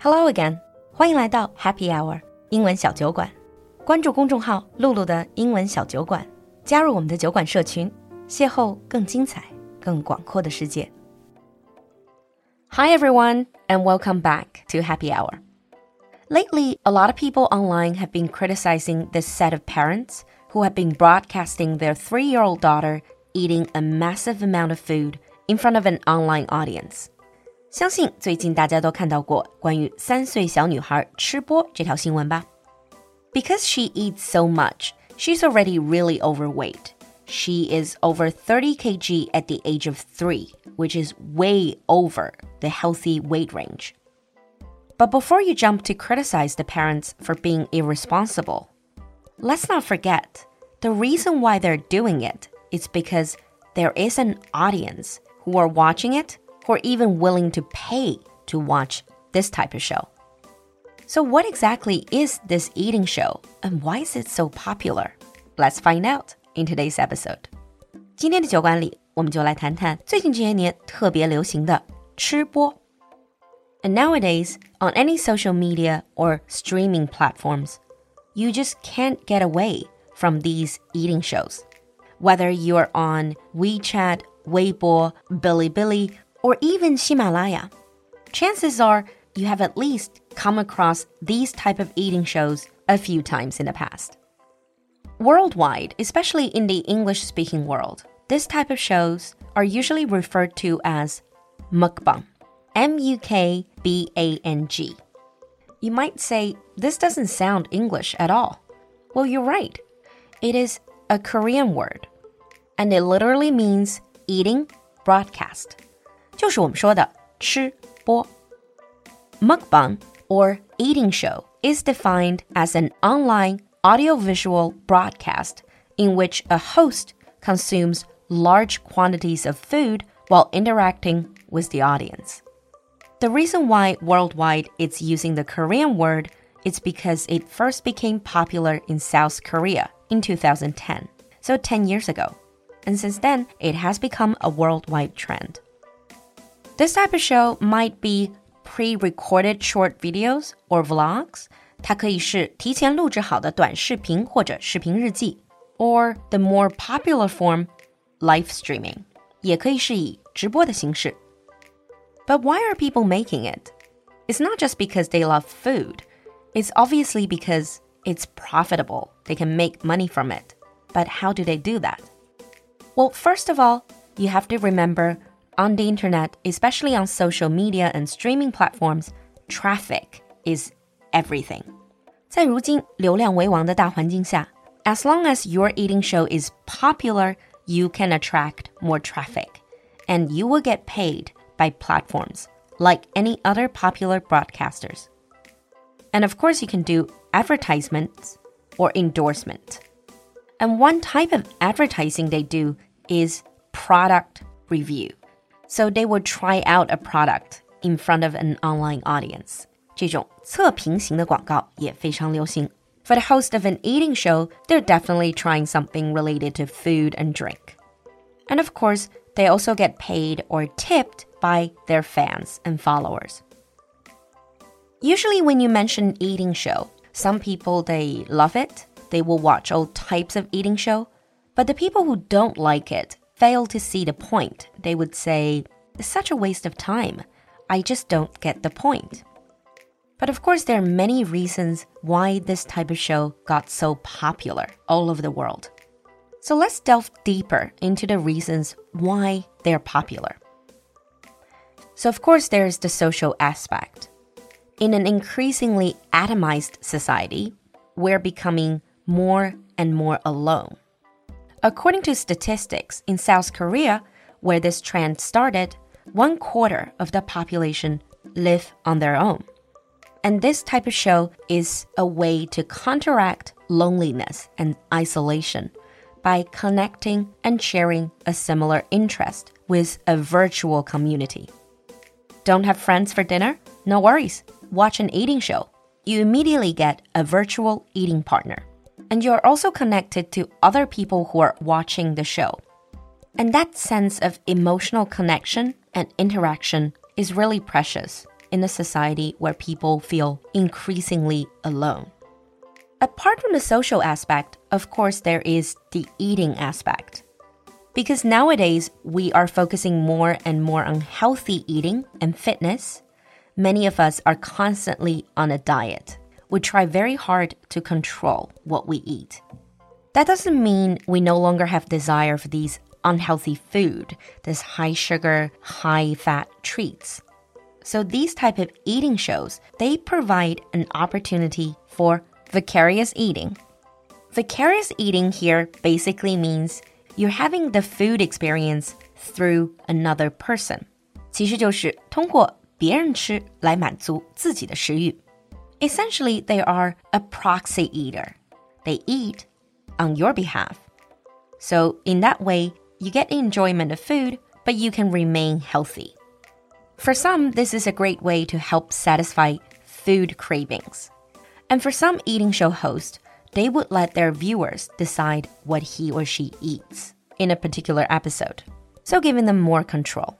Hello again，欢迎来到 Happy Hour 英文小酒馆。关注公众号“露露的英文小酒馆”，加入我们的酒馆社群，邂逅更精彩、更广阔的世界。Hi everyone, and welcome back to Happy Hour. Lately, a lot of people online have been criticizing this set of parents who have been broadcasting their three-year-old daughter eating a massive amount of food in front of an online audience. 相信最近大家都看到过关于三岁小女孩吃播这条新闻吧？Because she eats so much, she's already really overweight. She is over 30 kg at the age of three, which is way over the healthy weight range. But before you jump to criticize the parents for being irresponsible, let's not forget the reason why they're doing it is because there is an audience who are watching it who are even willing to pay to watch this type of show. So, what exactly is this eating show and why is it so popular? Let's find out in today's episode. 今天的酒馆里，我们就来谈谈最近这些年特别流行的吃播。And nowadays, on any social media or streaming platforms, you just can't get away from these eating shows. Whether you're on WeChat, Weibo, Bilibili, or even Himalaya, chances are you have at least come across these type of eating shows a few times in the past. Worldwide, especially in the English-speaking world, this type of shows are usually referred to as mukbang. M-U-K-B-A-N-G. You might say, this doesn't sound English at all. Well, you're right. It is a Korean word, and it literally means eating broadcast. 就是我们说的吃播。Mukbang or eating show is defined as an online audiovisual broadcast in which a host consumes large quantities of food while interacting with the audience. The reason why worldwide it's using the Korean word is because it first became popular in South Korea in 2010, so 10 years ago. And since then, it has become a worldwide trend. This type of show might be pre-recorded short videos or vlogs. 它可以是提前录制好的短视频或者视频日记，or the more popular form, live streaming，也可以是以直播的形式。But why are people making it? It's not just because they love food. It's obviously because it's profitable. They can make money from it. But how do they do that? Well, first of all, you have to remember on the internet, especially on social media and streaming platforms, traffic is everything. 在如今流量为王的大环境下, as long as your eating show is popular, you can attract more traffic, and you will get paid by platforms like any other popular broadcasters. And of course, you can do advertisements or endorsement. And one type of advertising they do is product review. So they would try out a product in front of an online audience. 这种测评型的广告也非常流行. For the host of an eating show, they're definitely trying something related to food and drink. And of course, they also get paid or tipped by their fans and followers. Usually when you mention eating show, some people they love it. They will watch all types of eating show, but the people who don't like it fail to see the point, they would say, such a waste of time. I just don't get the point. But of course, there are many reasons why this type of show got so popular all over the world. So let's delve deeper into the reasons why they're popular. So, of course, there's the social aspect. In an increasingly atomized society, we're becoming more and more alone. According to statistics in South Korea, where this trend started, one quarter of the population live on their own. And this type of show is a way to counteract loneliness and isolation by connecting and sharing a similar interest with a virtual community. Don't have friends for dinner? No worries. Watch an eating show. You immediately get a virtual eating partner and you're also connected to other people who are watching the show. And that sense of emotional connection and interaction is really precious. in a society where people feel increasingly alone. Apart from the social aspect, of course, there is the eating aspect. Because nowadays, we are focusing more and more on healthy eating and fitness. Many of us are constantly on a diet We try very hard to control what we eat. That doesn't mean we no longer have desire for these unhealthy food, this high sugar, high fat treats. So these type of eating shows, they provide an opportunity for vicarious eating. Vicarious eating here basically means you're having the food experience through another person. 其实就是通过别人吃来满足自己的食欲. Essentially, they are a proxy eater. They eat on your behalf. So, in that way, you get enjoyment of food, but you can remain healthy. For some, this is a great way to help satisfy food cravings. And for some eating show hosts, they would let their viewers decide what he or she eats in a particular episode, so giving them more control.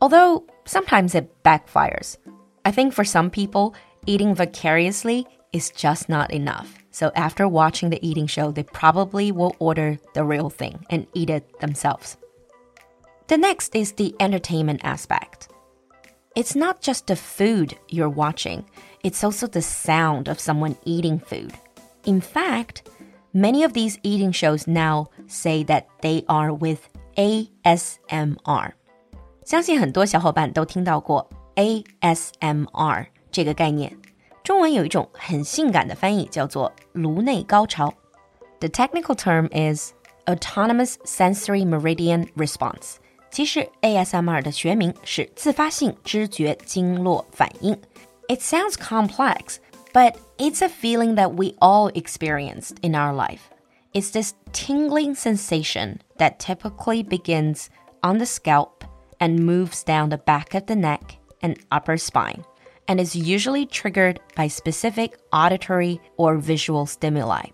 Although sometimes it backfires. I think for some people, eating vicariously is just not enough. So after watching the eating show, they probably will order the real thing and eat it themselves. The next is the entertainment aspect. It's not just the food you're watching, it's also the sound of someone eating food. In fact, many of these eating shows now say that they are with ASMR. 相信很多小伙伴都听到过 ASMR 这个概念。中文有一种很性感的翻译，叫做颅内高潮。The technical term is autonomous sensory meridian response。其实 ASMR 的学名是自发性知觉经络反应。It sounds complex, but it's a feeling that we all experienced in our life. It's this tingling sensation that typically begins on the scalp and moves down the back of the neck and upper spine and is usually triggered by specific auditory or visual stimuli.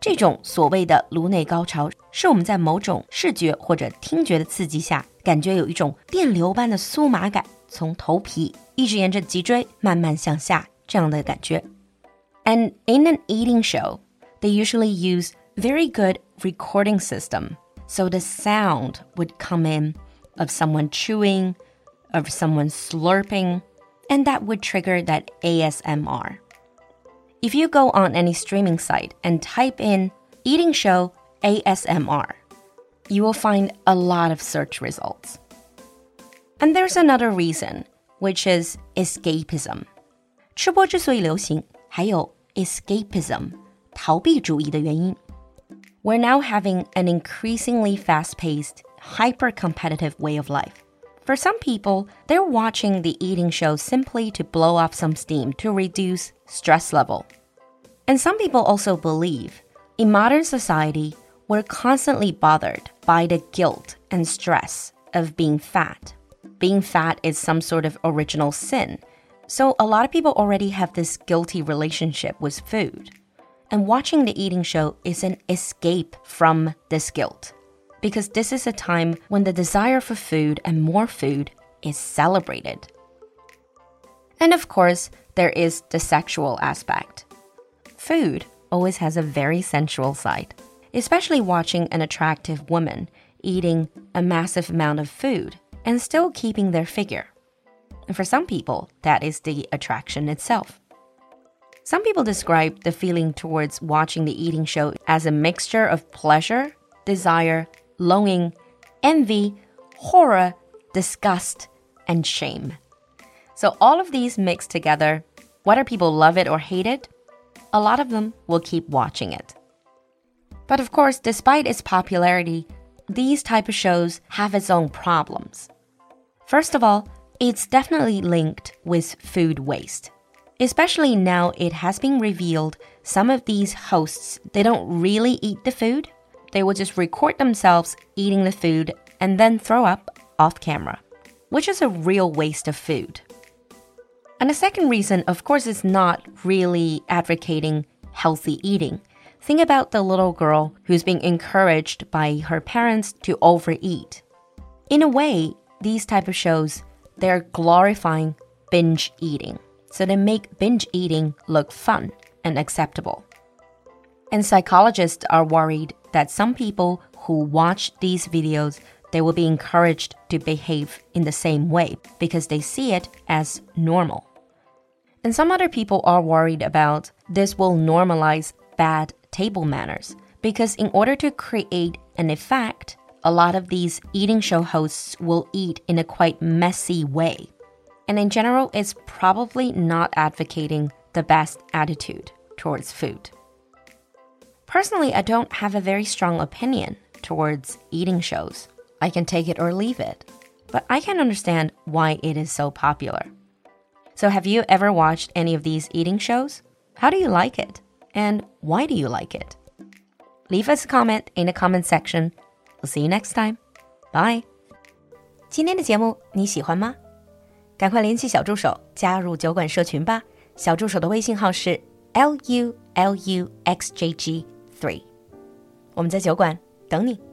这种所谓的颅内高潮，是我们在某种视觉或者听觉的刺激下，感觉有一种电流般的酥麻感，从头皮一直沿着脊椎慢慢向下这样的感觉。And in an eating show, they usually use very good recording system, so the sound would come in of someone chewing, of someone slurping, and that would trigger that ASMR. If you go on any streaming site and type in eating show ASMR, you will find a lot of search results. And there's another reason, which is escapism. 吃播之所以流行，还有 escapism 逃避主义的原因。We're now having an increasingly fast-paced, hyper-competitive way of life. for some people, they're watching the eating show simply to blow off some steam to reduce stress level. And some people also believe in modern society, we're constantly bothered by the guilt and stress of being fat. Being fat is some sort of original sin. So a lot of people already have this guilty relationship with food. And watching the eating show is an escape from this guilt because this is a time when the desire for food and more food is celebrated. And of course, there is the sexual aspect. Food always has a very sensual side, especially watching an attractive woman eating a massive amount of food and still keeping their figure. And for some people, that is the attraction itself. Some people describe the feeling towards watching the eating show as a mixture of pleasure, desire, longing, envy, horror, disgust, and shame. So, all of these mixed together, whether people love it or hate it, a lot of them will keep watching it. But of course, despite its popularity, these type of shows have its own problems. First of all, it's definitely linked with food waste. Especially now it has been revealed some of these hosts they don't really eat the food, they would just record themselves eating the food and then throw up off camera, which is a real waste of food. And the second reason, of course, is not really advocating healthy eating. Think about the little girl who's being encouraged by her parents to overeat. In a way, these type of shows, they're glorifying binge eating. So they make binge eating look fun and acceptable. And psychologists are worried that some people who watch these videos they will be encouraged to behave in the same way because they see it as normal. And some other people are worried about this will normalize bad table manners because in order to create an effect, a lot of these eating show hosts will eat in a quite messy way. And in general, it's probably not advocating the best attitude towards food. Personally, I don't have a very strong opinion towards eating shows. I can take it or leave it. But I can understand why it is so popular. So, have you ever watched any of these eating shows? How do you like it? And why do you like it? Leave us a comment in the comment section. We'll see you next time. Bye. 今天的节目你喜欢吗？赶快联系小助手加入酒馆社群吧。小助手的微信号是 l u l u x j g three。我们在酒馆等你。